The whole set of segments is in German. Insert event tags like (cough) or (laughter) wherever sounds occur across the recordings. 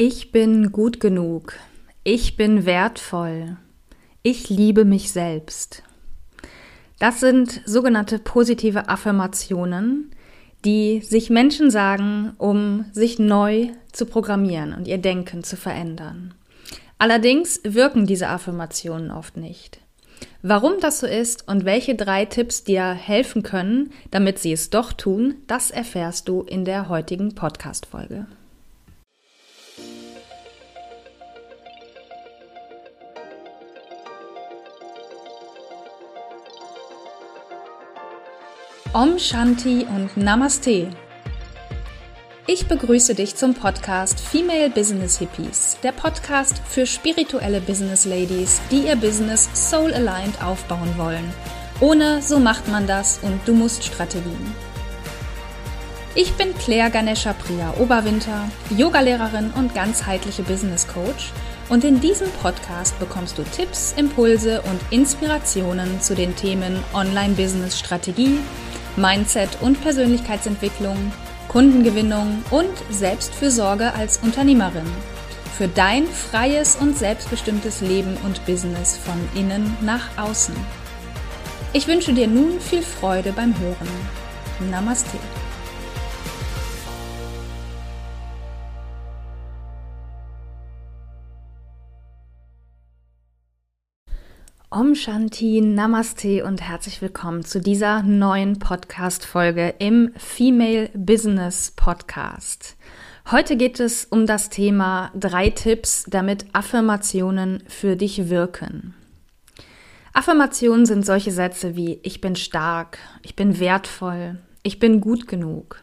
Ich bin gut genug. Ich bin wertvoll. Ich liebe mich selbst. Das sind sogenannte positive Affirmationen, die sich Menschen sagen, um sich neu zu programmieren und ihr Denken zu verändern. Allerdings wirken diese Affirmationen oft nicht. Warum das so ist und welche drei Tipps dir helfen können, damit sie es doch tun, das erfährst du in der heutigen Podcast-Folge. Om Shanti und Namaste. Ich begrüße dich zum Podcast Female Business Hippies, der Podcast für spirituelle Business Ladies, die ihr Business soul aligned aufbauen wollen. Ohne so macht man das und du musst Strategien. Ich bin Claire Ganesha Priya Oberwinter, Yogalehrerin und ganzheitliche Business Coach und in diesem Podcast bekommst du Tipps, Impulse und Inspirationen zu den Themen Online Business Strategie, Mindset und Persönlichkeitsentwicklung, Kundengewinnung und Selbstfürsorge als Unternehmerin. Für dein freies und selbstbestimmtes Leben und Business von innen nach außen. Ich wünsche dir nun viel Freude beim Hören. Namaste. Om Shanti, Namaste und herzlich willkommen zu dieser neuen Podcast-Folge im Female Business Podcast. Heute geht es um das Thema drei Tipps, damit Affirmationen für dich wirken. Affirmationen sind solche Sätze wie ich bin stark, ich bin wertvoll, ich bin gut genug.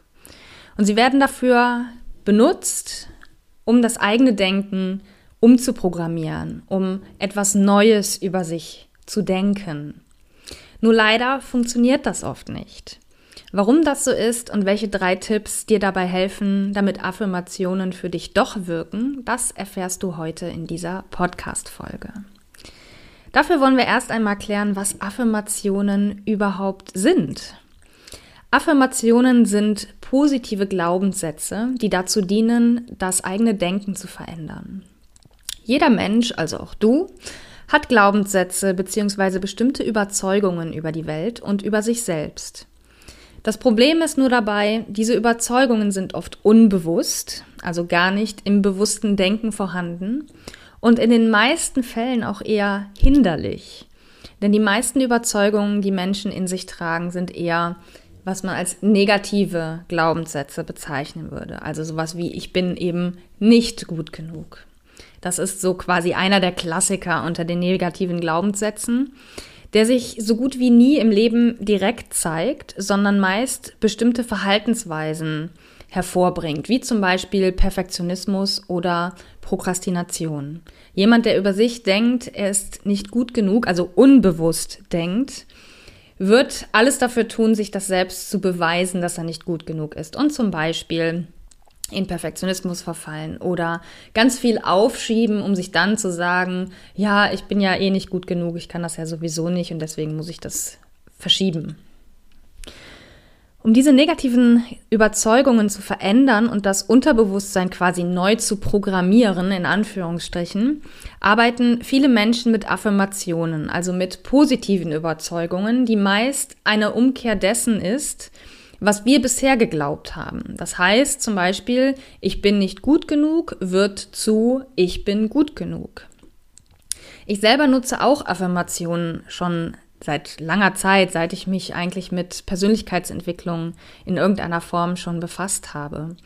Und sie werden dafür benutzt, um das eigene Denken umzuprogrammieren, um etwas Neues über sich zu denken. Nur leider funktioniert das oft nicht. Warum das so ist und welche drei Tipps dir dabei helfen, damit Affirmationen für dich doch wirken, das erfährst du heute in dieser Podcast-Folge. Dafür wollen wir erst einmal klären, was Affirmationen überhaupt sind. Affirmationen sind positive Glaubenssätze, die dazu dienen, das eigene Denken zu verändern. Jeder Mensch, also auch du, hat Glaubenssätze bzw. bestimmte Überzeugungen über die Welt und über sich selbst. Das Problem ist nur dabei, diese Überzeugungen sind oft unbewusst, also gar nicht im bewussten Denken vorhanden und in den meisten Fällen auch eher hinderlich. Denn die meisten Überzeugungen, die Menschen in sich tragen, sind eher, was man als negative Glaubenssätze bezeichnen würde. Also sowas wie ich bin eben nicht gut genug. Das ist so quasi einer der Klassiker unter den negativen Glaubenssätzen, der sich so gut wie nie im Leben direkt zeigt, sondern meist bestimmte Verhaltensweisen hervorbringt, wie zum Beispiel Perfektionismus oder Prokrastination. Jemand, der über sich denkt, er ist nicht gut genug, also unbewusst denkt, wird alles dafür tun, sich das selbst zu beweisen, dass er nicht gut genug ist. Und zum Beispiel in Perfektionismus verfallen oder ganz viel aufschieben, um sich dann zu sagen, ja, ich bin ja eh nicht gut genug, ich kann das ja sowieso nicht und deswegen muss ich das verschieben. Um diese negativen Überzeugungen zu verändern und das Unterbewusstsein quasi neu zu programmieren, in Anführungsstrichen, arbeiten viele Menschen mit Affirmationen, also mit positiven Überzeugungen, die meist eine Umkehr dessen ist, was wir bisher geglaubt haben. Das heißt zum Beispiel, ich bin nicht gut genug wird zu ich bin gut genug. Ich selber nutze auch Affirmationen schon seit langer Zeit, seit ich mich eigentlich mit Persönlichkeitsentwicklung in irgendeiner Form schon befasst habe.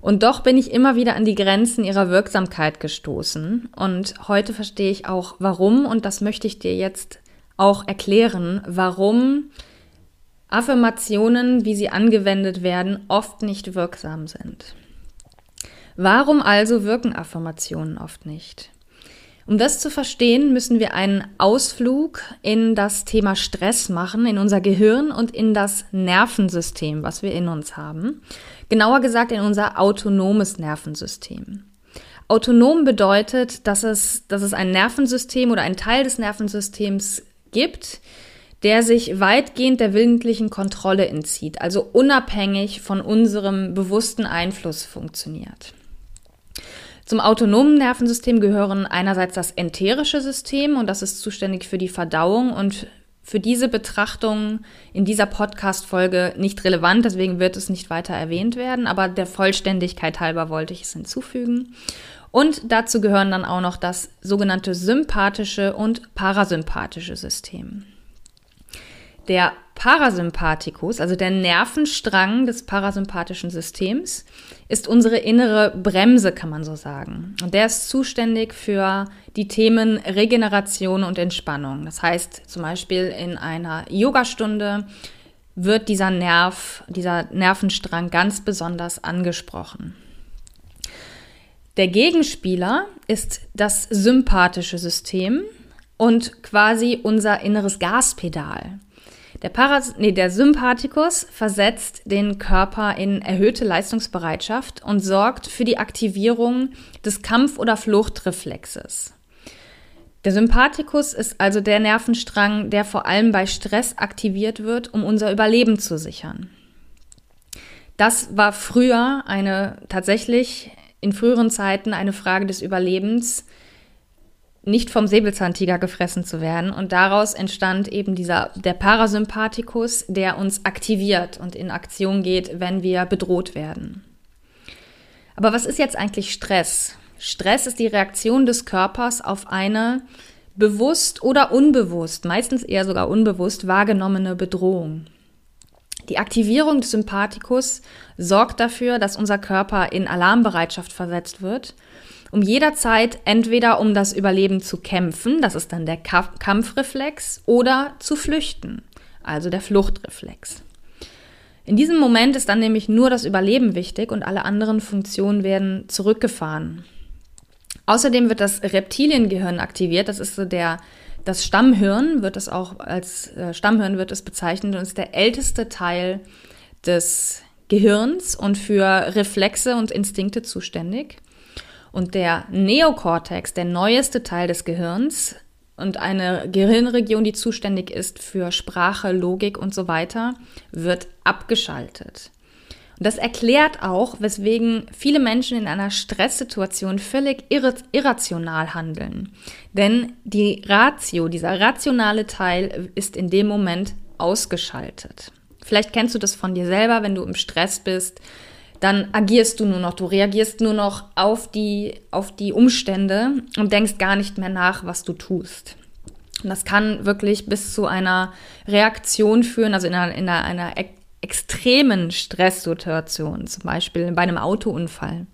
Und doch bin ich immer wieder an die Grenzen ihrer Wirksamkeit gestoßen. Und heute verstehe ich auch, warum. Und das möchte ich dir jetzt auch erklären, warum Affirmationen, wie sie angewendet werden, oft nicht wirksam sind. Warum also wirken Affirmationen oft nicht? Um das zu verstehen, müssen wir einen Ausflug in das Thema Stress machen, in unser Gehirn und in das Nervensystem, was wir in uns haben. Genauer gesagt in unser autonomes Nervensystem. Autonom bedeutet, dass es, dass es ein Nervensystem oder ein Teil des Nervensystems gibt, der sich weitgehend der willentlichen Kontrolle entzieht, also unabhängig von unserem bewussten Einfluss funktioniert. Zum autonomen Nervensystem gehören einerseits das enterische System und das ist zuständig für die Verdauung und für diese Betrachtung in dieser Podcast-Folge nicht relevant, deswegen wird es nicht weiter erwähnt werden, aber der Vollständigkeit halber wollte ich es hinzufügen. Und dazu gehören dann auch noch das sogenannte sympathische und parasympathische System. Der Parasympathikus, also der Nervenstrang des parasympathischen Systems, ist unsere innere Bremse, kann man so sagen. Und der ist zuständig für die Themen Regeneration und Entspannung. Das heißt, zum Beispiel in einer Yogastunde wird dieser Nerv, dieser Nervenstrang ganz besonders angesprochen. Der Gegenspieler ist das sympathische System und quasi unser inneres Gaspedal. Der, Paras nee, der Sympathikus versetzt den Körper in erhöhte Leistungsbereitschaft und sorgt für die Aktivierung des Kampf- oder Fluchtreflexes. Der Sympathikus ist also der Nervenstrang, der vor allem bei Stress aktiviert wird, um unser Überleben zu sichern. Das war früher eine tatsächlich in früheren Zeiten eine Frage des Überlebens, nicht vom Säbelzahntiger gefressen zu werden. Und daraus entstand eben dieser, der Parasympathikus, der uns aktiviert und in Aktion geht, wenn wir bedroht werden. Aber was ist jetzt eigentlich Stress? Stress ist die Reaktion des Körpers auf eine bewusst oder unbewusst, meistens eher sogar unbewusst wahrgenommene Bedrohung. Die Aktivierung des Sympathikus sorgt dafür, dass unser Körper in Alarmbereitschaft versetzt wird um jederzeit entweder um das Überleben zu kämpfen, das ist dann der Kampfreflex, oder zu flüchten, also der Fluchtreflex. In diesem Moment ist dann nämlich nur das Überleben wichtig und alle anderen Funktionen werden zurückgefahren. Außerdem wird das Reptiliengehirn aktiviert, das ist so der das Stammhirn wird es auch als äh, Stammhirn wird es bezeichnet und ist der älteste Teil des Gehirns und für Reflexe und Instinkte zuständig. Und der Neokortex, der neueste Teil des Gehirns und eine Gehirnregion, die zuständig ist für Sprache, Logik und so weiter, wird abgeschaltet. Und das erklärt auch, weswegen viele Menschen in einer Stresssituation völlig irrational handeln. Denn die Ratio, dieser rationale Teil, ist in dem Moment ausgeschaltet. Vielleicht kennst du das von dir selber, wenn du im Stress bist, dann agierst du nur noch, du reagierst nur noch auf die, auf die Umstände und denkst gar nicht mehr nach, was du tust. Und das kann wirklich bis zu einer Reaktion führen, also in einer, in einer, einer extremen Stresssituation, zum Beispiel bei einem Autounfall.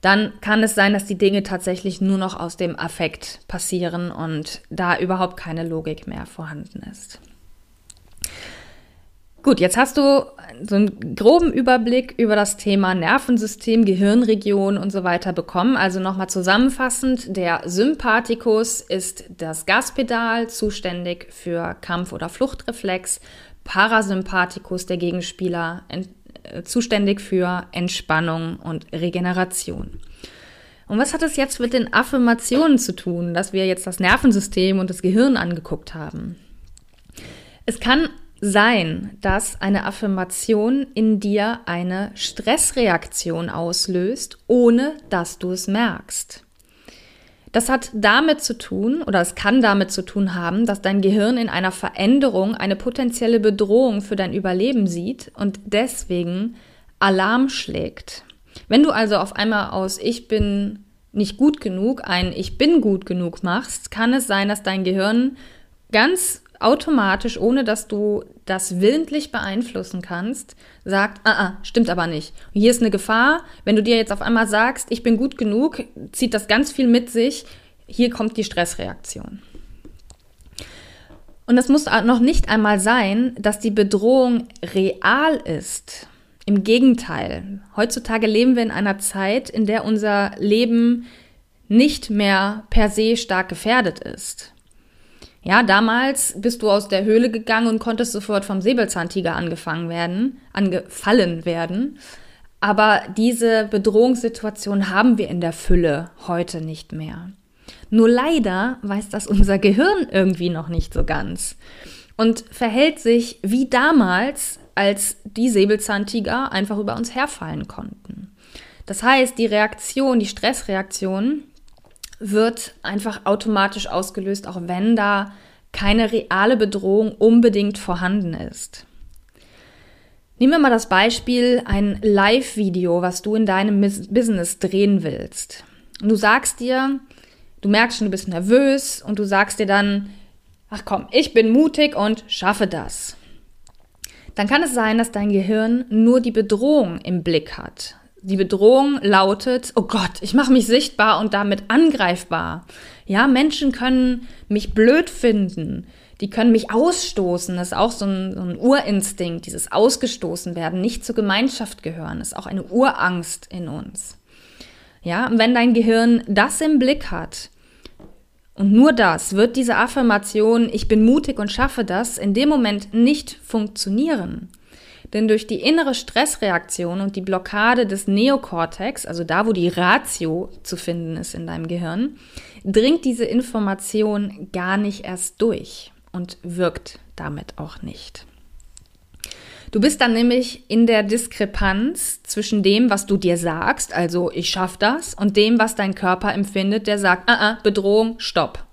Dann kann es sein, dass die Dinge tatsächlich nur noch aus dem Affekt passieren und da überhaupt keine Logik mehr vorhanden ist. Gut, jetzt hast du so einen groben Überblick über das Thema Nervensystem, Gehirnregion und so weiter bekommen. Also nochmal zusammenfassend, der Sympathikus ist das Gaspedal, zuständig für Kampf- oder Fluchtreflex. Parasympathikus, der Gegenspieler, äh, zuständig für Entspannung und Regeneration. Und was hat es jetzt mit den Affirmationen zu tun, dass wir jetzt das Nervensystem und das Gehirn angeguckt haben? Es kann sein, dass eine Affirmation in dir eine Stressreaktion auslöst, ohne dass du es merkst. Das hat damit zu tun, oder es kann damit zu tun haben, dass dein Gehirn in einer Veränderung eine potenzielle Bedrohung für dein Überleben sieht und deswegen Alarm schlägt. Wenn du also auf einmal aus Ich bin nicht gut genug ein Ich bin gut genug machst, kann es sein, dass dein Gehirn ganz automatisch, ohne dass du das willentlich beeinflussen kannst, sagt, ah, ah, stimmt aber nicht. Und hier ist eine Gefahr. Wenn du dir jetzt auf einmal sagst, ich bin gut genug, zieht das ganz viel mit sich. Hier kommt die Stressreaktion. Und es muss noch nicht einmal sein, dass die Bedrohung real ist. Im Gegenteil. Heutzutage leben wir in einer Zeit, in der unser Leben nicht mehr per se stark gefährdet ist. Ja, damals bist du aus der Höhle gegangen und konntest sofort vom Säbelzahntiger angefangen werden, angefallen werden. Aber diese Bedrohungssituation haben wir in der Fülle heute nicht mehr. Nur leider weiß das unser Gehirn irgendwie noch nicht so ganz und verhält sich wie damals, als die Säbelzahntiger einfach über uns herfallen konnten. Das heißt, die Reaktion, die Stressreaktion wird einfach automatisch ausgelöst, auch wenn da keine reale Bedrohung unbedingt vorhanden ist. Nehmen wir mal das Beispiel ein Live-Video, was du in deinem Business drehen willst. Und du sagst dir, du merkst schon, du bist nervös und du sagst dir dann, ach komm, ich bin mutig und schaffe das. Dann kann es sein, dass dein Gehirn nur die Bedrohung im Blick hat. Die Bedrohung lautet, oh Gott, ich mache mich sichtbar und damit angreifbar. Ja, Menschen können mich blöd finden. Die können mich ausstoßen. Das ist auch so ein, so ein Urinstinkt, dieses Ausgestoßen werden, nicht zur Gemeinschaft gehören. Das ist auch eine Urangst in uns. Ja, und wenn dein Gehirn das im Blick hat, und nur das wird diese Affirmation, ich bin mutig und schaffe das, in dem Moment nicht funktionieren. Denn durch die innere Stressreaktion und die Blockade des Neokortex, also da, wo die Ratio zu finden ist in deinem Gehirn, dringt diese Information gar nicht erst durch und wirkt damit auch nicht. Du bist dann nämlich in der Diskrepanz zwischen dem, was du dir sagst, also ich schaff das, und dem, was dein Körper empfindet, der sagt, ah, ah, Bedrohung, stopp.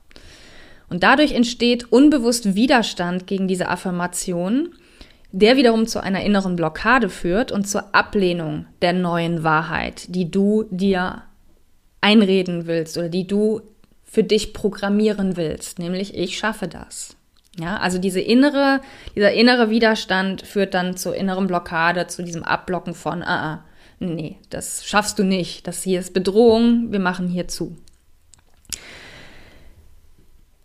Und dadurch entsteht unbewusst Widerstand gegen diese Affirmation der wiederum zu einer inneren Blockade führt und zur Ablehnung der neuen Wahrheit, die du dir einreden willst oder die du für dich programmieren willst, nämlich ich schaffe das. Ja, also diese innere, dieser innere Widerstand führt dann zur inneren Blockade, zu diesem Abblocken von, ah, ah, nee, das schaffst du nicht, das hier ist Bedrohung, wir machen hier zu.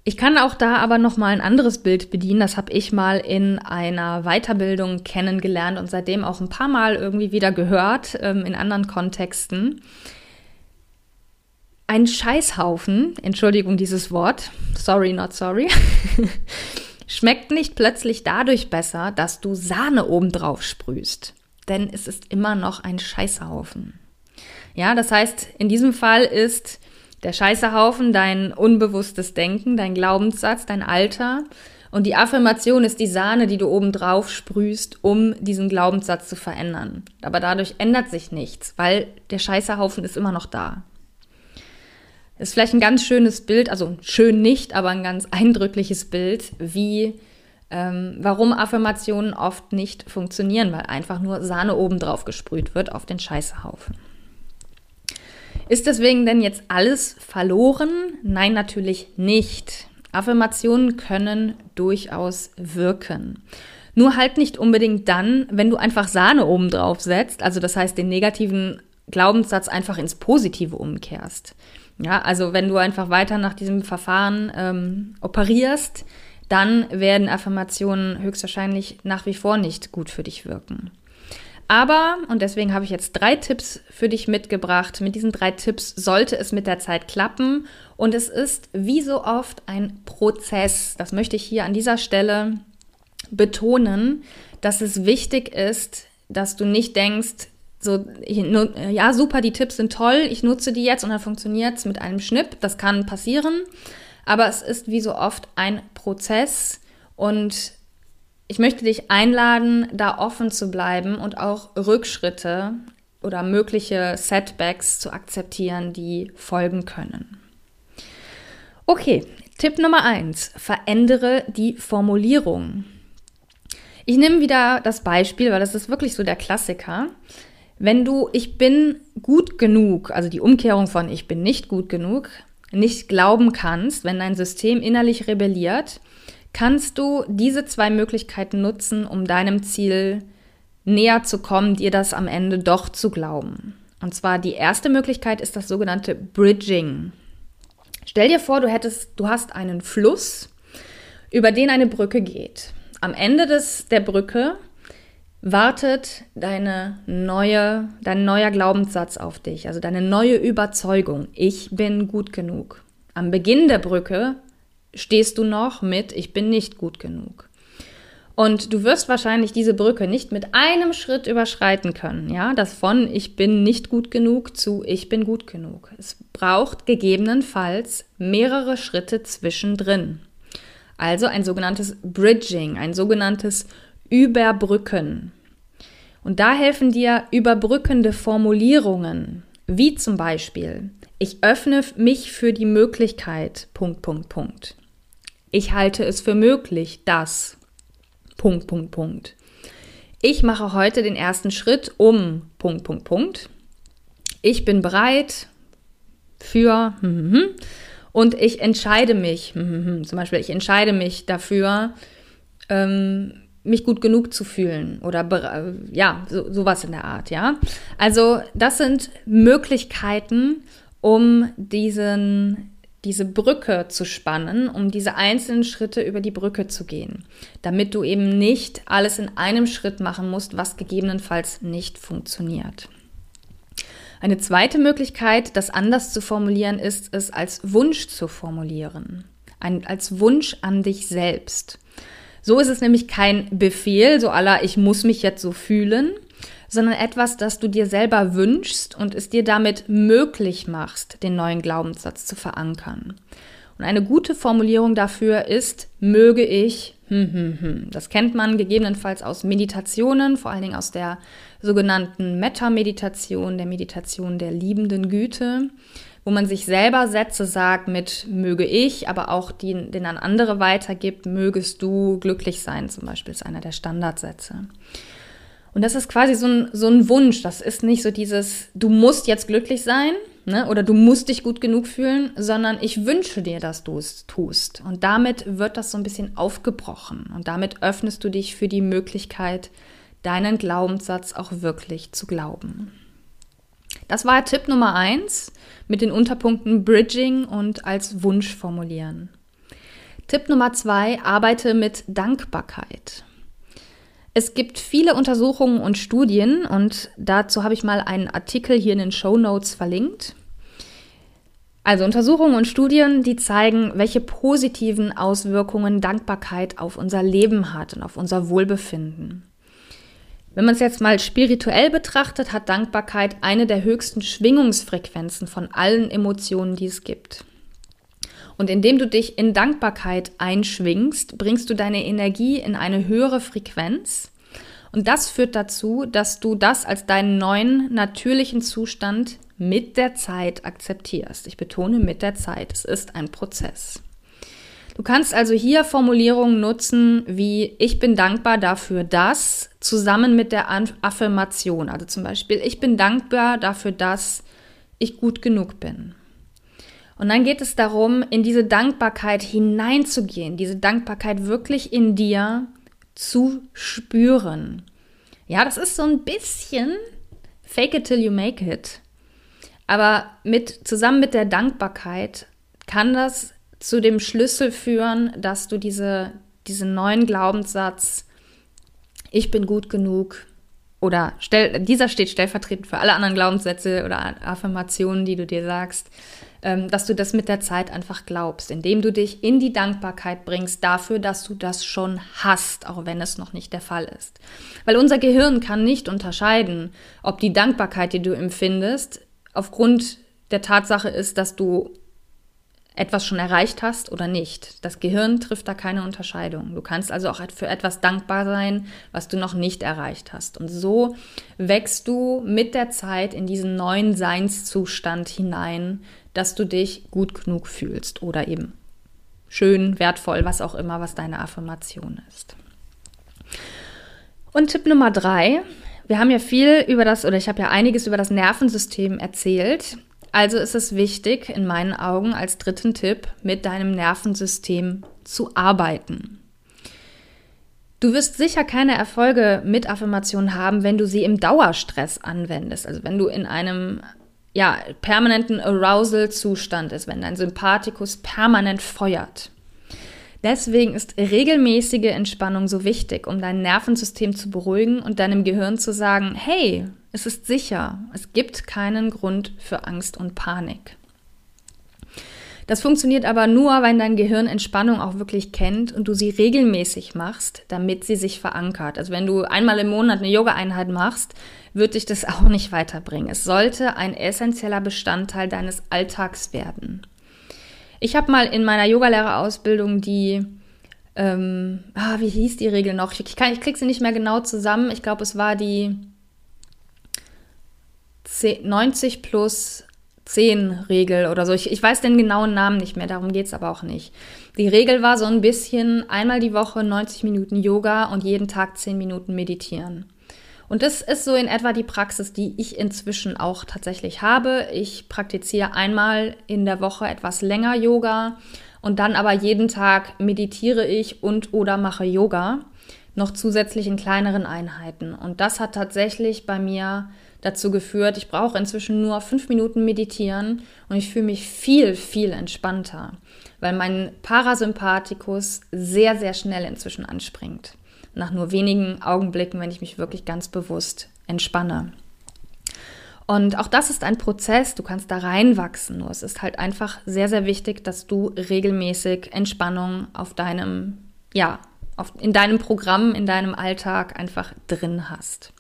Ich kann auch da aber noch mal ein anderes Bild bedienen. Das habe ich mal in einer Weiterbildung kennengelernt und seitdem auch ein paar Mal irgendwie wieder gehört ähm, in anderen Kontexten. Ein Scheißhaufen, Entschuldigung dieses Wort, sorry, not sorry, (laughs) schmeckt nicht plötzlich dadurch besser, dass du Sahne obendrauf sprühst. Denn es ist immer noch ein Scheißhaufen. Ja, das heißt, in diesem Fall ist der Scheißehaufen, dein unbewusstes Denken, dein Glaubenssatz, dein Alter. Und die Affirmation ist die Sahne, die du oben drauf sprühst, um diesen Glaubenssatz zu verändern. Aber dadurch ändert sich nichts, weil der Scheißehaufen ist immer noch da. Ist vielleicht ein ganz schönes Bild, also schön nicht, aber ein ganz eindrückliches Bild, wie ähm, warum Affirmationen oft nicht funktionieren, weil einfach nur Sahne oben drauf gesprüht wird auf den Scheißehaufen. Ist deswegen denn jetzt alles verloren? Nein, natürlich nicht. Affirmationen können durchaus wirken. Nur halt nicht unbedingt dann, wenn du einfach Sahne oben drauf setzt, also das heißt den negativen Glaubenssatz einfach ins Positive umkehrst. Ja, also wenn du einfach weiter nach diesem Verfahren ähm, operierst, dann werden Affirmationen höchstwahrscheinlich nach wie vor nicht gut für dich wirken. Aber, und deswegen habe ich jetzt drei Tipps für dich mitgebracht. Mit diesen drei Tipps sollte es mit der Zeit klappen. Und es ist wie so oft ein Prozess. Das möchte ich hier an dieser Stelle betonen, dass es wichtig ist, dass du nicht denkst, so, ja, super, die Tipps sind toll, ich nutze die jetzt und dann funktioniert es mit einem Schnipp. Das kann passieren. Aber es ist wie so oft ein Prozess und ich möchte dich einladen, da offen zu bleiben und auch Rückschritte oder mögliche Setbacks zu akzeptieren, die folgen können. Okay, Tipp Nummer eins: Verändere die Formulierung. Ich nehme wieder das Beispiel, weil das ist wirklich so der Klassiker. Wenn du ich bin gut genug, also die Umkehrung von ich bin nicht gut genug, nicht glauben kannst, wenn dein System innerlich rebelliert, kannst du diese zwei Möglichkeiten nutzen, um deinem Ziel näher zu kommen, dir das am Ende doch zu glauben. Und zwar die erste Möglichkeit ist das sogenannte Bridging. Stell dir vor, du hättest, du hast einen Fluss, über den eine Brücke geht. Am Ende des, der Brücke wartet deine neue, dein neuer Glaubenssatz auf dich, also deine neue Überzeugung. Ich bin gut genug. Am Beginn der Brücke stehst du noch mit, ich bin nicht gut genug. Und du wirst wahrscheinlich diese Brücke nicht mit einem Schritt überschreiten können, ja, das von ich bin nicht gut genug zu ich bin gut genug. Es braucht gegebenenfalls mehrere Schritte zwischendrin. Also ein sogenanntes Bridging, ein sogenanntes Überbrücken. Und da helfen dir überbrückende Formulierungen, wie zum Beispiel, ich öffne mich für die Möglichkeit, Punkt, Punkt, Punkt. Ich halte es für möglich, dass, Punkt, Punkt, Punkt. Ich mache heute den ersten Schritt um, Punkt, Punkt, Punkt. Ich bin bereit für, hm, hm, hm, und ich entscheide mich, zum Beispiel, ich entscheide mich dafür, ähm, mich gut genug zu fühlen oder ja, so, sowas in der Art, ja. Also das sind Möglichkeiten, um diesen, diese Brücke zu spannen, um diese einzelnen Schritte über die Brücke zu gehen, damit du eben nicht alles in einem Schritt machen musst, was gegebenenfalls nicht funktioniert. Eine zweite Möglichkeit, das anders zu formulieren, ist es als Wunsch zu formulieren. Ein, als Wunsch an dich selbst. So ist es nämlich kein Befehl, so aller ich muss mich jetzt so fühlen, sondern etwas, das du dir selber wünschst und es dir damit möglich machst, den neuen Glaubenssatz zu verankern. Und eine gute Formulierung dafür ist, möge ich, hm, hm, hm. Das kennt man gegebenenfalls aus Meditationen, vor allen Dingen aus der sogenannten Metta-Meditation, der Meditation der liebenden Güte wo man sich selber Sätze sagt mit möge ich, aber auch die, den an andere weitergibt, mögest du glücklich sein, zum Beispiel ist einer der Standardsätze. Und das ist quasi so ein, so ein Wunsch. Das ist nicht so dieses, du musst jetzt glücklich sein ne, oder du musst dich gut genug fühlen, sondern ich wünsche dir, dass du es tust. Und damit wird das so ein bisschen aufgebrochen. Und damit öffnest du dich für die Möglichkeit, deinen Glaubenssatz auch wirklich zu glauben. Das war Tipp Nummer eins mit den Unterpunkten Bridging und als Wunsch formulieren. Tipp Nummer zwei, arbeite mit Dankbarkeit. Es gibt viele Untersuchungen und Studien und dazu habe ich mal einen Artikel hier in den Show Notes verlinkt. Also Untersuchungen und Studien, die zeigen, welche positiven Auswirkungen Dankbarkeit auf unser Leben hat und auf unser Wohlbefinden. Wenn man es jetzt mal spirituell betrachtet, hat Dankbarkeit eine der höchsten Schwingungsfrequenzen von allen Emotionen, die es gibt. Und indem du dich in Dankbarkeit einschwingst, bringst du deine Energie in eine höhere Frequenz. Und das führt dazu, dass du das als deinen neuen natürlichen Zustand mit der Zeit akzeptierst. Ich betone mit der Zeit. Es ist ein Prozess. Du kannst also hier Formulierungen nutzen wie ich bin dankbar dafür, dass zusammen mit der Affirmation. Also zum Beispiel ich bin dankbar dafür, dass ich gut genug bin. Und dann geht es darum, in diese Dankbarkeit hineinzugehen, diese Dankbarkeit wirklich in dir zu spüren. Ja, das ist so ein bisschen fake it till you make it. Aber mit, zusammen mit der Dankbarkeit kann das zu dem Schlüssel führen, dass du diese, diesen neuen Glaubenssatz, ich bin gut genug, oder stell, dieser steht stellvertretend für alle anderen Glaubenssätze oder Affirmationen, die du dir sagst, dass du das mit der Zeit einfach glaubst, indem du dich in die Dankbarkeit bringst dafür, dass du das schon hast, auch wenn es noch nicht der Fall ist. Weil unser Gehirn kann nicht unterscheiden, ob die Dankbarkeit, die du empfindest, aufgrund der Tatsache ist, dass du etwas schon erreicht hast oder nicht. Das Gehirn trifft da keine Unterscheidung. Du kannst also auch für etwas dankbar sein, was du noch nicht erreicht hast. Und so wächst du mit der Zeit in diesen neuen Seinszustand hinein, dass du dich gut genug fühlst oder eben schön, wertvoll, was auch immer, was deine Affirmation ist. Und Tipp Nummer drei. Wir haben ja viel über das, oder ich habe ja einiges über das Nervensystem erzählt. Also ist es wichtig, in meinen Augen als dritten Tipp, mit deinem Nervensystem zu arbeiten. Du wirst sicher keine Erfolge mit Affirmationen haben, wenn du sie im Dauerstress anwendest. Also wenn du in einem ja, permanenten Arousal-Zustand ist, wenn dein Sympathikus permanent feuert. Deswegen ist regelmäßige Entspannung so wichtig, um dein Nervensystem zu beruhigen und deinem Gehirn zu sagen, hey, es ist sicher, es gibt keinen Grund für Angst und Panik. Das funktioniert aber nur, wenn dein Gehirn Entspannung auch wirklich kennt und du sie regelmäßig machst, damit sie sich verankert. Also wenn du einmal im Monat eine Yoga-Einheit machst, wird dich das (laughs) auch nicht weiterbringen. Es sollte ein essentieller Bestandteil deines Alltags werden. Ich habe mal in meiner Yogalehrerausbildung die, ähm, ah, wie hieß die Regel noch? Ich, kann, ich krieg sie nicht mehr genau zusammen. Ich glaube, es war die 90 plus 10 Regel oder so. Ich, ich weiß den genauen Namen nicht mehr, darum geht es aber auch nicht. Die Regel war so ein bisschen einmal die Woche 90 Minuten Yoga und jeden Tag 10 Minuten meditieren. Und das ist so in etwa die Praxis, die ich inzwischen auch tatsächlich habe. Ich praktiziere einmal in der Woche etwas länger Yoga und dann aber jeden Tag meditiere ich und oder mache Yoga, noch zusätzlich in kleineren Einheiten. Und das hat tatsächlich bei mir dazu geführt, ich brauche inzwischen nur fünf Minuten meditieren und ich fühle mich viel, viel entspannter, weil mein Parasympathikus sehr, sehr schnell inzwischen anspringt. Nach nur wenigen Augenblicken, wenn ich mich wirklich ganz bewusst entspanne. Und auch das ist ein Prozess, du kannst da reinwachsen. Nur es ist halt einfach sehr, sehr wichtig, dass du regelmäßig Entspannung auf deinem, ja, auf, in deinem Programm, in deinem Alltag einfach drin hast.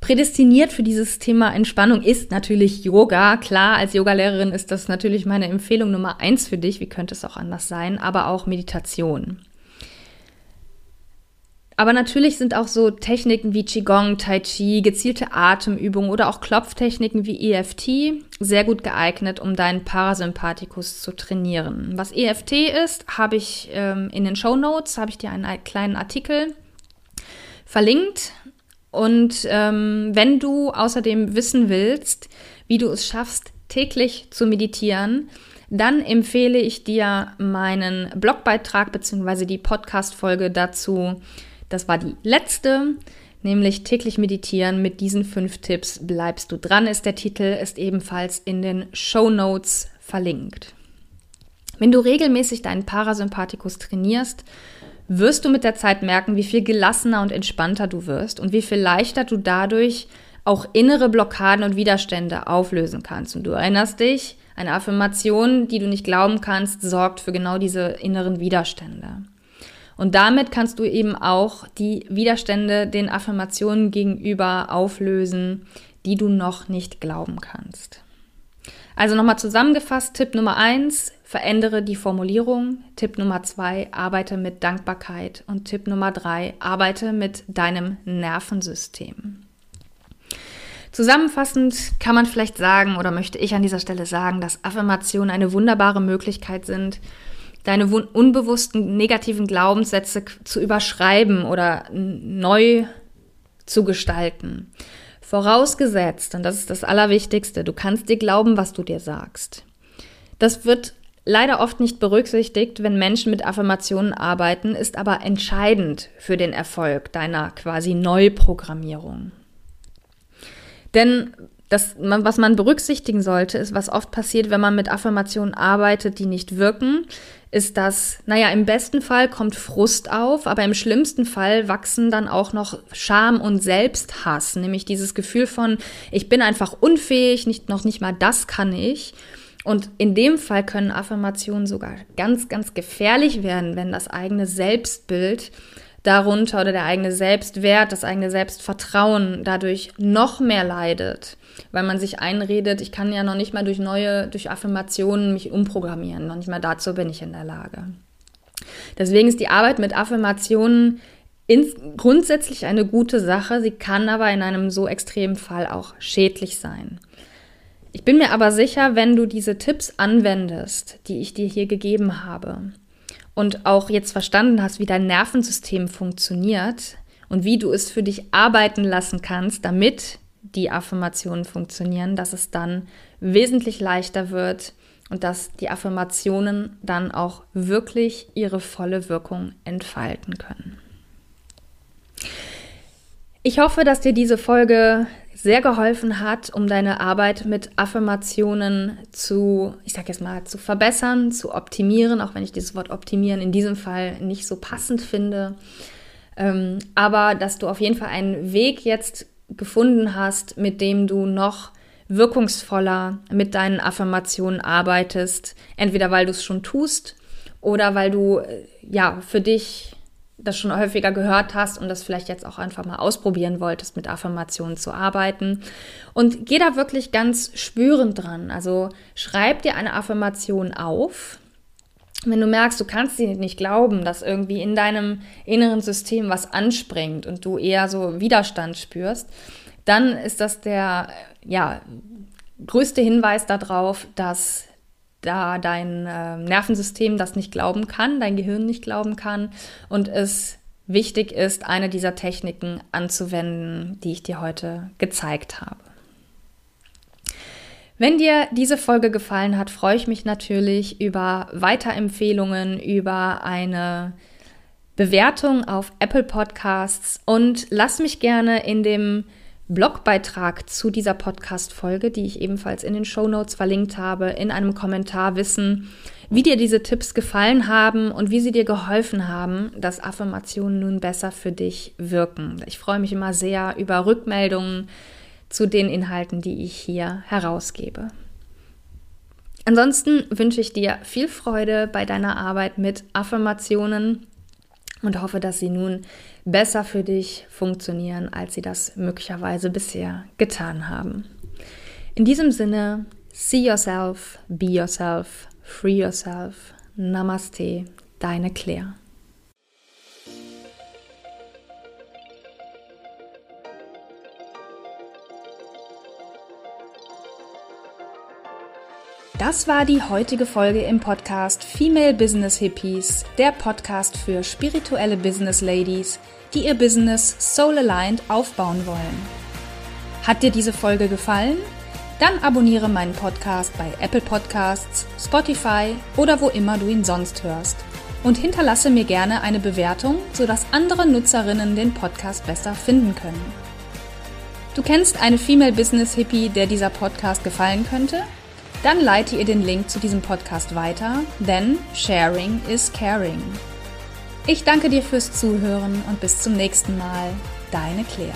Prädestiniert für dieses Thema Entspannung ist natürlich Yoga. Klar, als Yogalehrerin ist das natürlich meine Empfehlung Nummer eins für dich. Wie könnte es auch anders sein? Aber auch Meditation. Aber natürlich sind auch so Techniken wie Qigong, Tai Chi, gezielte Atemübungen oder auch Klopftechniken wie EFT sehr gut geeignet, um deinen Parasympathikus zu trainieren. Was EFT ist, habe ich ähm, in den Show Notes, habe ich dir einen kleinen Artikel verlinkt. Und ähm, wenn du außerdem wissen willst, wie du es schaffst, täglich zu meditieren, dann empfehle ich dir meinen Blogbeitrag bzw. die Podcast-Folge dazu. Das war die letzte, nämlich täglich meditieren. Mit diesen fünf Tipps bleibst du dran, ist der Titel, ist ebenfalls in den Show Notes verlinkt. Wenn du regelmäßig deinen Parasympathikus trainierst, wirst du mit der Zeit merken, wie viel gelassener und entspannter du wirst und wie viel leichter du dadurch auch innere Blockaden und Widerstände auflösen kannst. Und du erinnerst dich, eine Affirmation, die du nicht glauben kannst, sorgt für genau diese inneren Widerstände. Und damit kannst du eben auch die Widerstände den Affirmationen gegenüber auflösen, die du noch nicht glauben kannst. Also nochmal zusammengefasst, Tipp Nummer eins, verändere die Formulierung. Tipp Nummer zwei, arbeite mit Dankbarkeit. Und Tipp Nummer drei, arbeite mit deinem Nervensystem. Zusammenfassend kann man vielleicht sagen oder möchte ich an dieser Stelle sagen, dass Affirmationen eine wunderbare Möglichkeit sind, deine unbewussten negativen Glaubenssätze zu überschreiben oder neu zu gestalten. Vorausgesetzt, und das ist das Allerwichtigste, du kannst dir glauben, was du dir sagst. Das wird leider oft nicht berücksichtigt, wenn Menschen mit Affirmationen arbeiten, ist aber entscheidend für den Erfolg deiner quasi Neuprogrammierung. Denn das, was man berücksichtigen sollte, ist, was oft passiert, wenn man mit Affirmationen arbeitet, die nicht wirken, ist, dass, naja, im besten Fall kommt Frust auf, aber im schlimmsten Fall wachsen dann auch noch Scham und Selbsthass, nämlich dieses Gefühl von, ich bin einfach unfähig, nicht, noch nicht mal das kann ich. Und in dem Fall können Affirmationen sogar ganz, ganz gefährlich werden, wenn das eigene Selbstbild darunter oder der eigene Selbstwert, das eigene Selbstvertrauen dadurch noch mehr leidet, weil man sich einredet, ich kann ja noch nicht mal durch neue, durch Affirmationen mich umprogrammieren, noch nicht mal dazu bin ich in der Lage. Deswegen ist die Arbeit mit Affirmationen grundsätzlich eine gute Sache, sie kann aber in einem so extremen Fall auch schädlich sein. Ich bin mir aber sicher, wenn du diese Tipps anwendest, die ich dir hier gegeben habe, und auch jetzt verstanden hast, wie dein Nervensystem funktioniert und wie du es für dich arbeiten lassen kannst, damit die Affirmationen funktionieren, dass es dann wesentlich leichter wird und dass die Affirmationen dann auch wirklich ihre volle Wirkung entfalten können. Ich hoffe, dass dir diese Folge sehr geholfen hat, um deine Arbeit mit Affirmationen zu, ich sag jetzt mal, zu verbessern, zu optimieren, auch wenn ich dieses Wort optimieren in diesem Fall nicht so passend finde. Ähm, aber dass du auf jeden Fall einen Weg jetzt gefunden hast, mit dem du noch wirkungsvoller mit deinen Affirmationen arbeitest, entweder weil du es schon tust oder weil du äh, ja für dich das schon häufiger gehört hast und das vielleicht jetzt auch einfach mal ausprobieren wolltest, mit Affirmationen zu arbeiten. Und geh da wirklich ganz spürend dran. Also schreib dir eine Affirmation auf. Wenn du merkst, du kannst sie nicht glauben, dass irgendwie in deinem inneren System was anspringt und du eher so Widerstand spürst, dann ist das der ja, größte Hinweis darauf, dass da dein äh, Nervensystem das nicht glauben kann, dein Gehirn nicht glauben kann und es wichtig ist, eine dieser Techniken anzuwenden, die ich dir heute gezeigt habe. Wenn dir diese Folge gefallen hat, freue ich mich natürlich über Weiterempfehlungen, über eine Bewertung auf Apple Podcasts und lass mich gerne in dem Blogbeitrag zu dieser Podcast-Folge, die ich ebenfalls in den Show Notes verlinkt habe, in einem Kommentar wissen, wie dir diese Tipps gefallen haben und wie sie dir geholfen haben, dass Affirmationen nun besser für dich wirken. Ich freue mich immer sehr über Rückmeldungen zu den Inhalten, die ich hier herausgebe. Ansonsten wünsche ich dir viel Freude bei deiner Arbeit mit Affirmationen und hoffe, dass sie nun besser für dich funktionieren, als sie das möglicherweise bisher getan haben. In diesem Sinne, see yourself, be yourself, free yourself. Namaste, deine Claire. Das war die heutige Folge im Podcast Female Business Hippies, der Podcast für spirituelle Business Ladies, die ihr Business soul aligned aufbauen wollen. Hat dir diese Folge gefallen? Dann abonniere meinen Podcast bei Apple Podcasts, Spotify oder wo immer du ihn sonst hörst. Und hinterlasse mir gerne eine Bewertung, sodass andere Nutzerinnen den Podcast besser finden können. Du kennst eine Female Business Hippie, der dieser Podcast gefallen könnte? Dann leite ihr den Link zu diesem Podcast weiter, denn Sharing is Caring. Ich danke dir fürs Zuhören und bis zum nächsten Mal. Deine Claire.